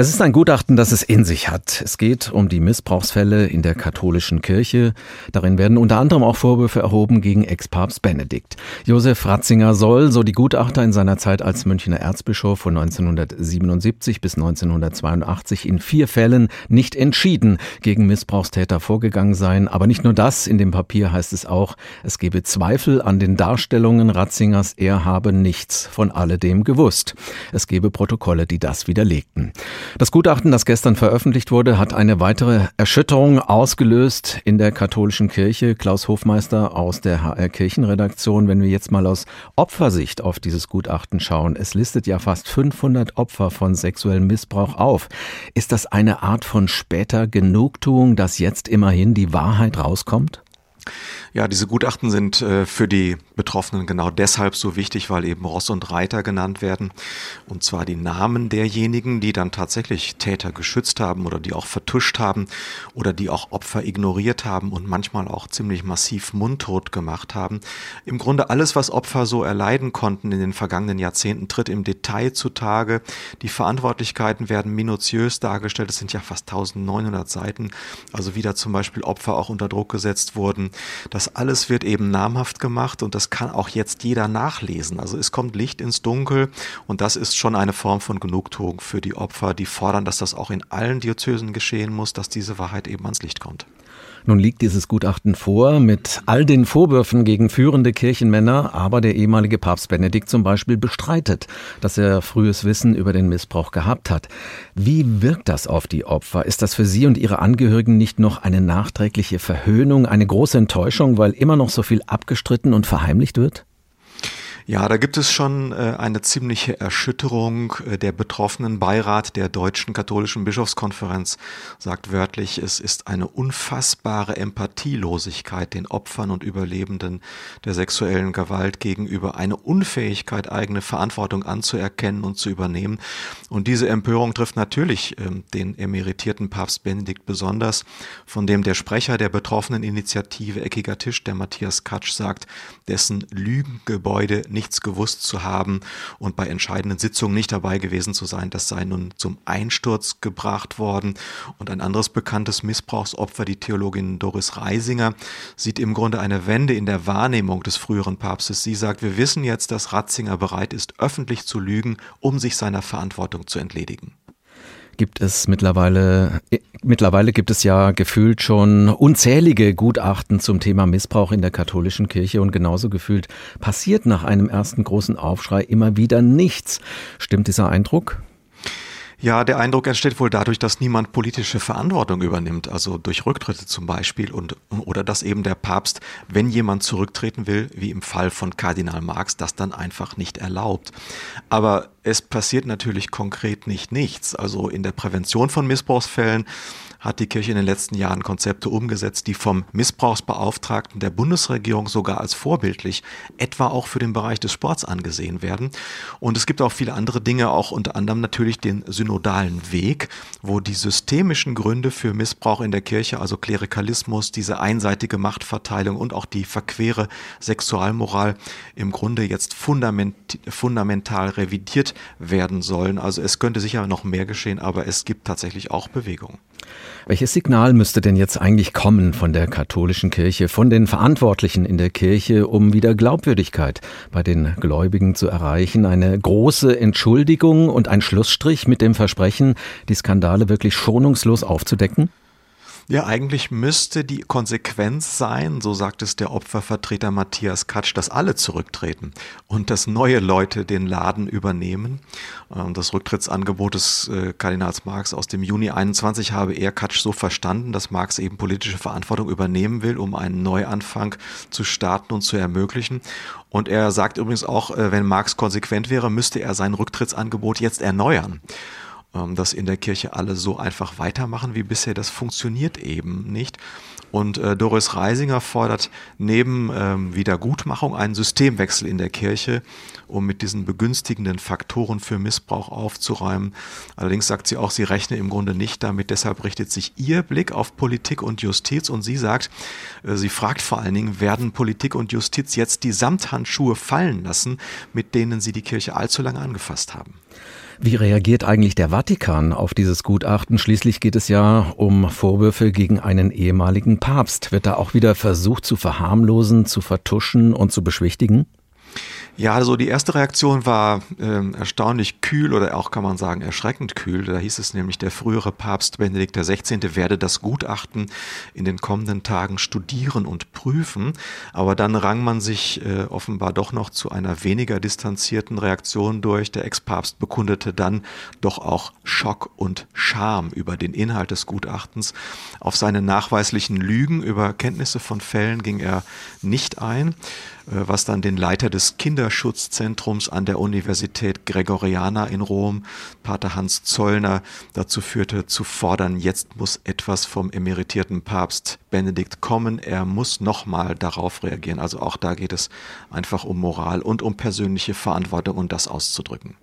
Es ist ein Gutachten, das es in sich hat. Es geht um die Missbrauchsfälle in der katholischen Kirche. Darin werden unter anderem auch Vorwürfe erhoben gegen Ex-Papst Benedikt. Josef Ratzinger soll, so die Gutachter, in seiner Zeit als Münchner Erzbischof von 1977 bis 1982 in vier Fällen nicht entschieden gegen Missbrauchstäter vorgegangen sein. Aber nicht nur das, in dem Papier heißt es auch, es gebe Zweifel an den Darstellungen Ratzingers, er habe nichts von alledem gewusst. Es gebe Protokolle, die das widerlegten. Das Gutachten, das gestern veröffentlicht wurde, hat eine weitere Erschütterung ausgelöst in der katholischen Kirche. Klaus Hofmeister aus der HR Kirchenredaktion. Wenn wir jetzt mal aus Opfersicht auf dieses Gutachten schauen, es listet ja fast 500 Opfer von sexuellem Missbrauch auf. Ist das eine Art von später Genugtuung, dass jetzt immerhin die Wahrheit rauskommt? Ja, diese Gutachten sind äh, für die Betroffenen genau deshalb so wichtig, weil eben Ross und Reiter genannt werden. Und zwar die Namen derjenigen, die dann tatsächlich Täter geschützt haben oder die auch vertuscht haben oder die auch Opfer ignoriert haben und manchmal auch ziemlich massiv mundtot gemacht haben. Im Grunde alles, was Opfer so erleiden konnten in den vergangenen Jahrzehnten, tritt im Detail zutage. Die Verantwortlichkeiten werden minutiös dargestellt. Es sind ja fast 1900 Seiten. Also wie da zum Beispiel Opfer auch unter Druck gesetzt wurden, das alles wird eben namhaft gemacht und das kann auch jetzt jeder nachlesen. Also es kommt Licht ins Dunkel und das ist schon eine Form von Genugtuung für die Opfer, die fordern, dass das auch in allen Diözesen geschehen muss, dass diese Wahrheit eben ans Licht kommt. Nun liegt dieses Gutachten vor mit all den Vorwürfen gegen führende Kirchenmänner, aber der ehemalige Papst Benedikt zum Beispiel bestreitet, dass er frühes Wissen über den Missbrauch gehabt hat. Wie wirkt das auf die Opfer? Ist das für Sie und Ihre Angehörigen nicht noch eine nachträgliche Verhöhnung, eine große Enttäuschung, weil immer noch so viel abgestritten und verheimlicht wird? Ja, da gibt es schon äh, eine ziemliche Erschütterung. Äh, der betroffenen Beirat der Deutschen Katholischen Bischofskonferenz sagt wörtlich, es ist eine unfassbare Empathielosigkeit den Opfern und Überlebenden der sexuellen Gewalt gegenüber, eine Unfähigkeit, eigene Verantwortung anzuerkennen und zu übernehmen. Und diese Empörung trifft natürlich äh, den emeritierten Papst Benedikt besonders, von dem der Sprecher der betroffenen Initiative Eckiger Tisch, der Matthias Katsch, sagt, dessen Lügengebäude nichts gewusst zu haben und bei entscheidenden Sitzungen nicht dabei gewesen zu sein. Das sei nun zum Einsturz gebracht worden. Und ein anderes bekanntes Missbrauchsopfer, die Theologin Doris Reisinger, sieht im Grunde eine Wende in der Wahrnehmung des früheren Papstes. Sie sagt, wir wissen jetzt, dass Ratzinger bereit ist, öffentlich zu lügen, um sich seiner Verantwortung zu entledigen gibt es mittlerweile, mittlerweile gibt es ja gefühlt schon unzählige Gutachten zum Thema Missbrauch in der katholischen Kirche und genauso gefühlt passiert nach einem ersten großen Aufschrei immer wieder nichts. Stimmt dieser Eindruck? Ja, der Eindruck entsteht wohl dadurch, dass niemand politische Verantwortung übernimmt, also durch Rücktritte zum Beispiel und oder dass eben der Papst, wenn jemand zurücktreten will, wie im Fall von Kardinal Marx, das dann einfach nicht erlaubt. Aber es passiert natürlich konkret nicht nichts. Also in der Prävention von Missbrauchsfällen hat die Kirche in den letzten Jahren Konzepte umgesetzt, die vom Missbrauchsbeauftragten der Bundesregierung sogar als vorbildlich, etwa auch für den Bereich des Sports angesehen werden. Und es gibt auch viele andere Dinge, auch unter anderem natürlich den synodalen Weg, wo die systemischen Gründe für Missbrauch in der Kirche, also Klerikalismus, diese einseitige Machtverteilung und auch die verquere Sexualmoral im Grunde jetzt fundament, fundamental revidiert werden sollen. Also es könnte sicher noch mehr geschehen, aber es gibt tatsächlich auch Bewegung. Welches Signal müsste denn jetzt eigentlich kommen von der katholischen Kirche, von den Verantwortlichen in der Kirche, um wieder Glaubwürdigkeit bei den Gläubigen zu erreichen? Eine große Entschuldigung und ein Schlussstrich mit dem Versprechen, die Skandale wirklich schonungslos aufzudecken? Ja, eigentlich müsste die Konsequenz sein, so sagt es der Opfervertreter Matthias Katsch, dass alle zurücktreten und dass neue Leute den Laden übernehmen. Ähm, das Rücktrittsangebot des äh, Kardinals Marx aus dem Juni 21 habe er Katsch so verstanden, dass Marx eben politische Verantwortung übernehmen will, um einen Neuanfang zu starten und zu ermöglichen. Und er sagt übrigens auch, äh, wenn Marx konsequent wäre, müsste er sein Rücktrittsangebot jetzt erneuern. Ähm, dass in der Kirche alle so einfach weitermachen wie bisher. Das funktioniert eben nicht. Und äh, Doris Reisinger fordert neben ähm, Wiedergutmachung einen Systemwechsel in der Kirche, um mit diesen begünstigenden Faktoren für Missbrauch aufzuräumen. Allerdings sagt sie auch, sie rechne im Grunde nicht damit. Deshalb richtet sich ihr Blick auf Politik und Justiz und sie sagt, äh, sie fragt vor allen Dingen, werden Politik und Justiz jetzt die Samthandschuhe fallen lassen, mit denen sie die Kirche allzu lange angefasst haben? Wie reagiert eigentlich der Vatikan auf dieses Gutachten? Schließlich geht es ja um Vorwürfe gegen einen ehemaligen Papst. Wird da auch wieder versucht zu verharmlosen, zu vertuschen und zu beschwichtigen? Ja, also die erste Reaktion war äh, erstaunlich kühl oder auch kann man sagen erschreckend kühl. Da hieß es nämlich, der frühere Papst Benedikt XVI. werde das Gutachten in den kommenden Tagen studieren und prüfen. Aber dann rang man sich äh, offenbar doch noch zu einer weniger distanzierten Reaktion durch. Der Ex-Papst bekundete dann doch auch Schock und Scham über den Inhalt des Gutachtens. Auf seine nachweislichen Lügen über Kenntnisse von Fällen ging er nicht ein. Äh, was dann den Leiter des Kinderschutzzentrums an der Universität Gregoriana in Rom, Pater Hans Zollner, dazu führte zu fordern, jetzt muss etwas vom emeritierten Papst Benedikt kommen, er muss nochmal darauf reagieren. Also auch da geht es einfach um Moral und um persönliche Verantwortung und das auszudrücken.